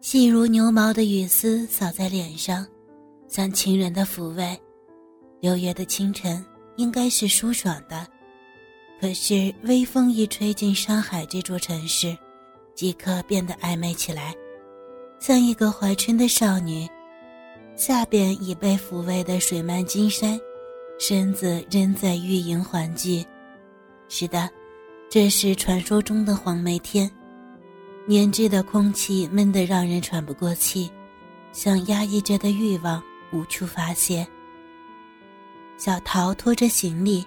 细如牛毛的雨丝扫在脸上，像情人的抚慰。六月的清晨应该是舒爽的，可是微风一吹进上海这座城市，即刻变得暧昧起来，像一个怀春的少女，下边已被抚慰的水漫金山，身子仍在欲迎还拒。是的，这是传说中的黄梅天。黏滞的空气闷得让人喘不过气，像压抑着的欲望无处发泄。小桃拖着行李，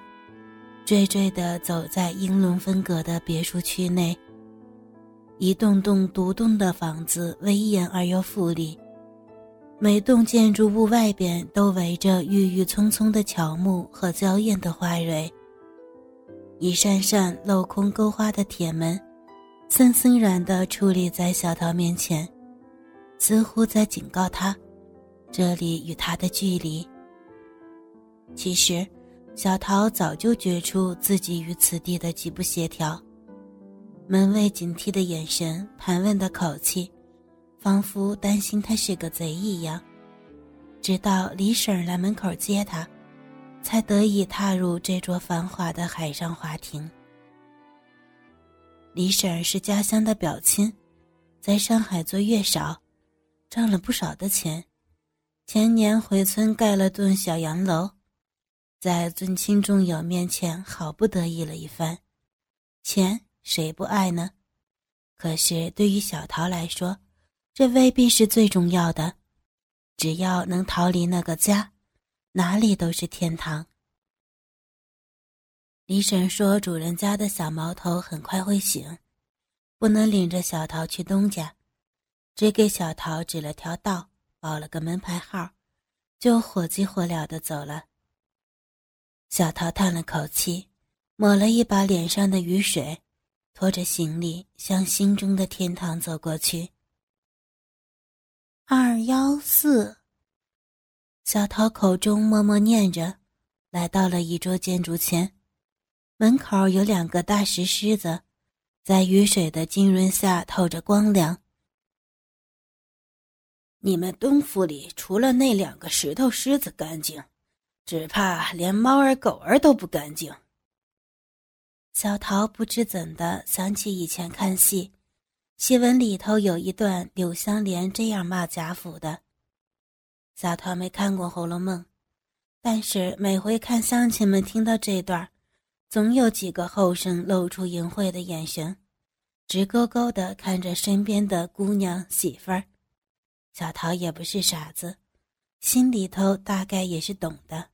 惴惴地走在英伦风格的别墅区内。一栋栋独栋的房子威严而又富丽，每栋建筑物外边都围着郁郁葱葱的乔木和娇艳的花蕊。一扇扇镂空勾花的铁门。森森然地矗立在小桃面前，似乎在警告他，这里与他的距离。其实，小桃早就觉出自己与此地的极不协调。门卫警惕的眼神，盘问的口气，仿佛担心他是个贼一样。直到李婶来门口接他，才得以踏入这座繁华的海上花亭。李婶是家乡的表亲，在上海做月嫂，挣了不少的钱。前年回村盖了栋小洋楼，在尊亲重友面前好不得意了一番。钱谁不爱呢？可是对于小桃来说，这未必是最重要的。只要能逃离那个家，哪里都是天堂。李婶说：“主人家的小毛头很快会醒，不能领着小桃去东家，只给小桃指了条道，报了个门牌号，就火急火燎的走了。”小桃叹了口气，抹了一把脸上的雨水，拖着行李向心中的天堂走过去。二幺四，小桃口中默默念着，来到了一桌建筑前。门口有两个大石狮子，在雨水的浸润下透着光亮。你们东府里除了那两个石头狮子干净，只怕连猫儿狗儿都不干净。小桃不知怎的想起以前看戏，戏文里头有一段柳湘莲这样骂贾府的。小桃没看过《红楼梦》，但是每回看乡亲们听到这段总有几个后生露出淫秽的眼神，直勾勾地看着身边的姑娘媳妇儿。小桃也不是傻子，心里头大概也是懂的。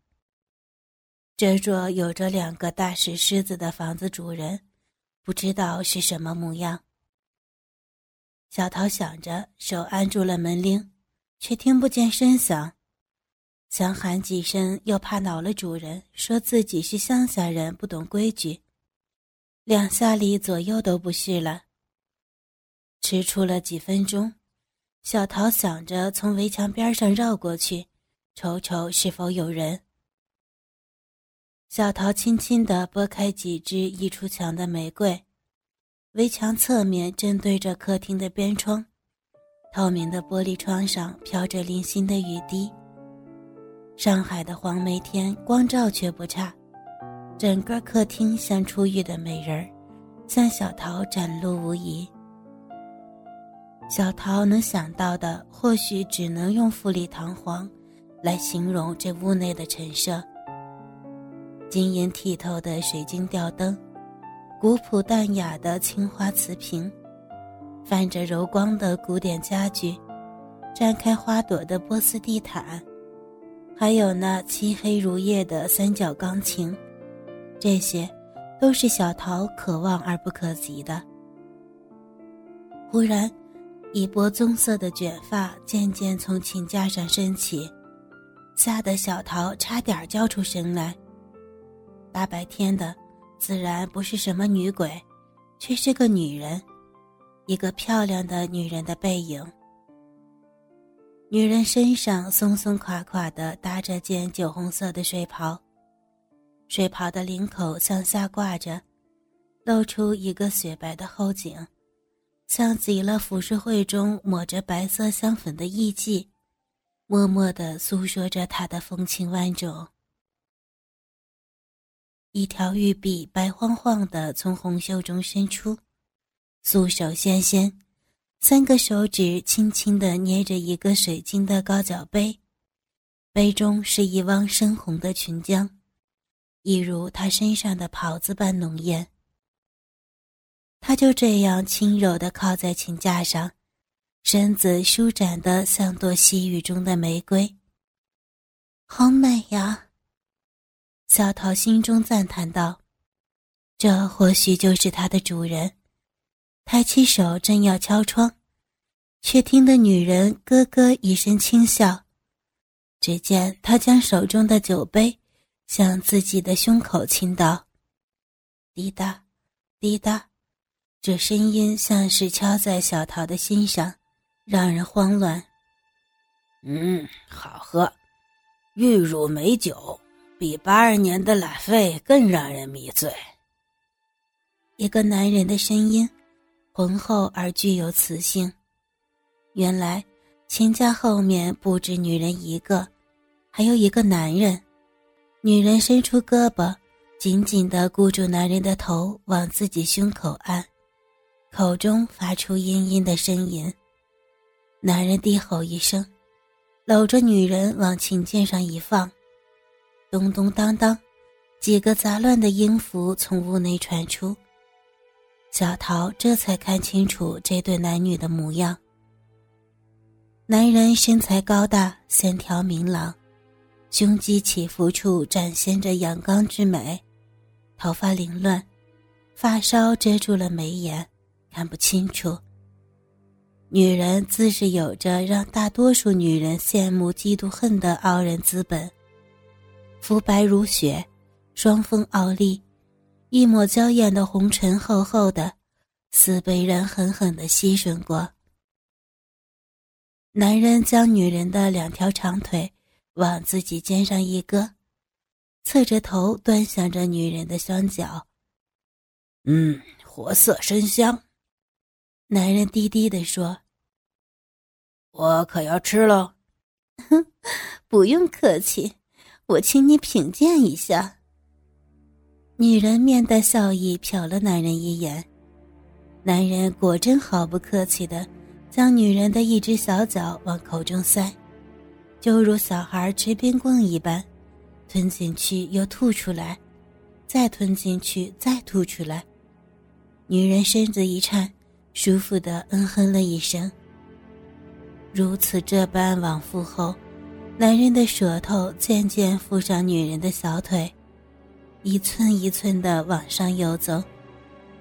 这座有着两个大石狮子的房子主人，不知道是什么模样。小桃想着，手按住了门铃，却听不见声响。想喊几声，又怕恼了主人，说自己是乡下人，不懂规矩。两下里左右都不是了。迟出了几分钟，小桃想着从围墙边上绕过去，瞅瞅是否有人。小桃轻轻地拨开几枝溢出墙的玫瑰，围墙侧面正对着客厅的边窗，透明的玻璃窗上飘着零星的雨滴。上海的黄梅天，光照却不差，整个客厅像出浴的美人儿，向小桃展露无遗。小桃能想到的，或许只能用富丽堂皇来形容这屋内的陈设：晶莹剔透的水晶吊灯，古朴淡雅的青花瓷瓶，泛着柔光的古典家具，绽开花朵的波斯地毯。还有那漆黑如夜的三角钢琴，这些，都是小桃可望而不可及的。忽然，一波棕色的卷发渐渐从琴架上升起，吓得小桃差点叫出声来。大白天的，自然不是什么女鬼，却是个女人，一个漂亮的女人的背影。女人身上松松垮垮的搭着件酒红色的睡袍，睡袍的领口向下挂着，露出一个雪白的后颈，像极了浮世绘中抹着白色香粉的艺妓，默默地诉说着他的风情万种。一条玉臂白晃晃的从红袖中伸出，素手纤纤，三个手指轻轻地捏着一个水晶的高脚杯，杯中是一汪深红的琼浆，一如他身上的袍子般浓艳。他就这样轻柔地靠在琴架上，身子舒展得像朵细雨中的玫瑰。好美呀！小桃心中赞叹道：“这或许就是他的主人。”抬起手正要敲窗，却听得女人咯咯一声轻笑。只见他将手中的酒杯向自己的胸口倾倒，滴答，滴答。这声音像是敲在小桃的心上，让人慌乱。嗯，好喝，玉乳美酒，比八二年的拉菲更让人迷醉。一个男人的声音，浑厚而具有磁性。原来琴架后面不止女人一个，还有一个男人。女人伸出胳膊，紧紧地箍住男人的头，往自己胸口按。口中发出嘤嘤的呻吟，男人低吼一声，搂着女人往琴键上一放，咚咚当当，几个杂乱的音符从屋内传出。小桃这才看清楚这对男女的模样。男人身材高大，线条明朗，胸肌起伏处展现着阳刚之美，头发凌乱，发梢遮住了眉眼。看不清楚。女人自是有着让大多数女人羡慕、嫉妒、恨的傲人资本。肤白如雪，双峰傲立，一抹娇艳的红唇厚厚的，似被人狠狠的吸吮过。男人将女人的两条长腿往自己肩上一搁，侧着头端详着女人的双脚。嗯，活色生香。男人低低地说：“我可要吃了。”“不用客气，我请你品鉴一下。”女人面带笑意瞟了男人一眼，男人果真毫不客气的将女人的一只小脚往口中塞，就如小孩吃冰棍一般，吞进去又吐出来，再吞进去再吐出来。女人身子一颤。舒服的嗯哼了一声。如此这般往复后，男人的舌头渐渐附上女人的小腿，一寸一寸的往上游走。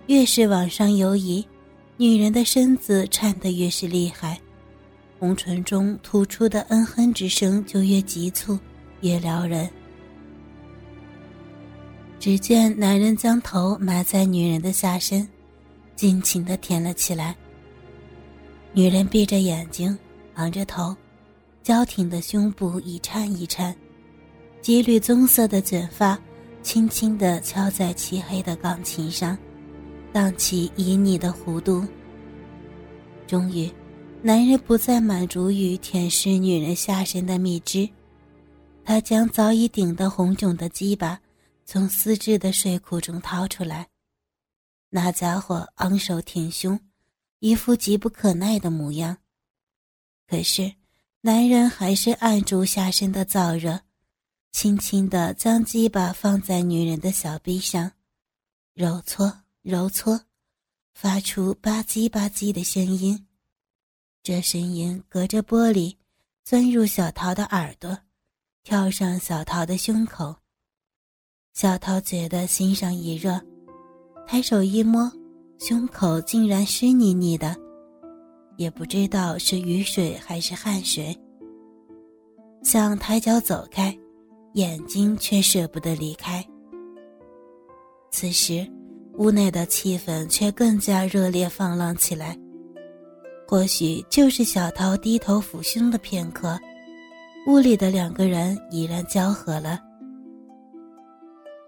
越是往上游移，女人的身子颤得越是厉害，红唇中吐出的嗯哼之声就越急促，越撩人。只见男人将头埋在女人的下身。尽情的舔了起来。女人闭着眼睛，昂着头，娇挺的胸部一颤一颤，几缕棕色的卷发轻轻地敲在漆黑的钢琴上，荡起旖旎的弧度。终于，男人不再满足于舔舐女人下身的蜜汁，他将早已顶得红肿的鸡巴从丝质的睡裤中掏出来。那家伙昂首挺胸，一副急不可耐的模样。可是，男人还是按住下身的燥热，轻轻地将鸡巴放在女人的小臂上，揉搓揉搓，发出吧唧吧唧的声音。这声音隔着玻璃，钻入小桃的耳朵，跳上小桃的胸口。小桃觉得心上一热。抬手一摸，胸口竟然湿腻腻的，也不知道是雨水还是汗水。想抬脚走开，眼睛却舍不得离开。此时，屋内的气氛却更加热烈放浪起来。或许就是小桃低头抚胸的片刻，屋里的两个人已然交合了。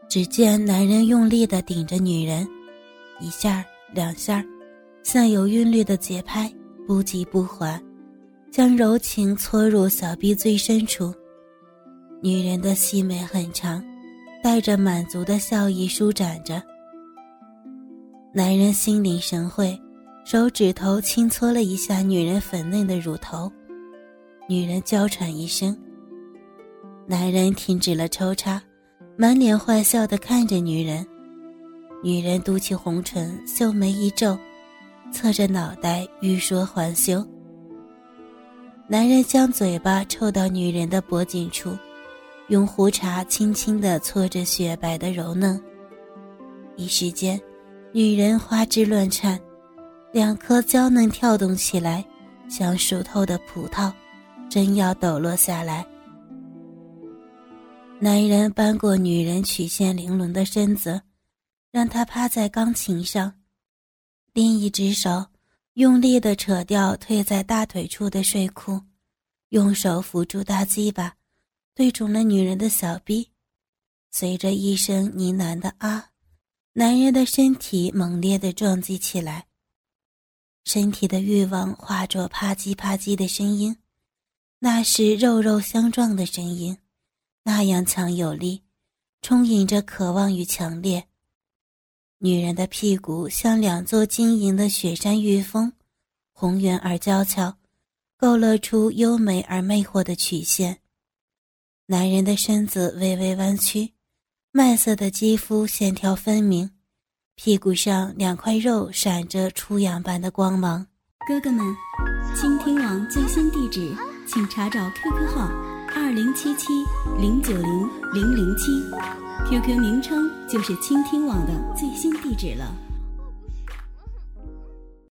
只见男人用力的顶着女人，一下两下像有韵律的节拍，不急不缓，将柔情搓入小臂最深处。女人的细眉很长，带着满足的笑意舒展着。男人心领神会，手指头轻搓了一下女人粉嫩的乳头，女人娇喘一声。男人停止了抽插，满脸坏笑的看着女人。女人嘟起红唇，秀眉一皱，侧着脑袋欲说还休。男人将嘴巴凑到女人的脖颈处。用胡茬轻轻地搓着雪白的柔嫩，一时间，女人花枝乱颤，两颗娇嫩跳动起来，像熟透的葡萄，真要抖落下来。男人扳过女人曲线玲珑的身子，让她趴在钢琴上，另一只手用力地扯掉退在大腿处的睡裤，用手扶住大鸡巴。对准了女人的小臂，随着一声呢喃的“啊”，男人的身体猛烈地撞击起来，身体的欲望化作啪叽啪叽的声音，那是肉肉相撞的声音，那样强有力，充盈着渴望与强烈。女人的屁股像两座晶莹的雪山玉峰，红圆而娇俏，勾勒出优美而魅惑的曲线。男人的身子微微弯曲，麦色的肌肤线条分明，屁股上两块肉闪着初阳般的光芒。哥哥们，倾听网最新地址，请查找 QQ 号二零七七零九零零零七，QQ 名称就是倾听网的最新地址了。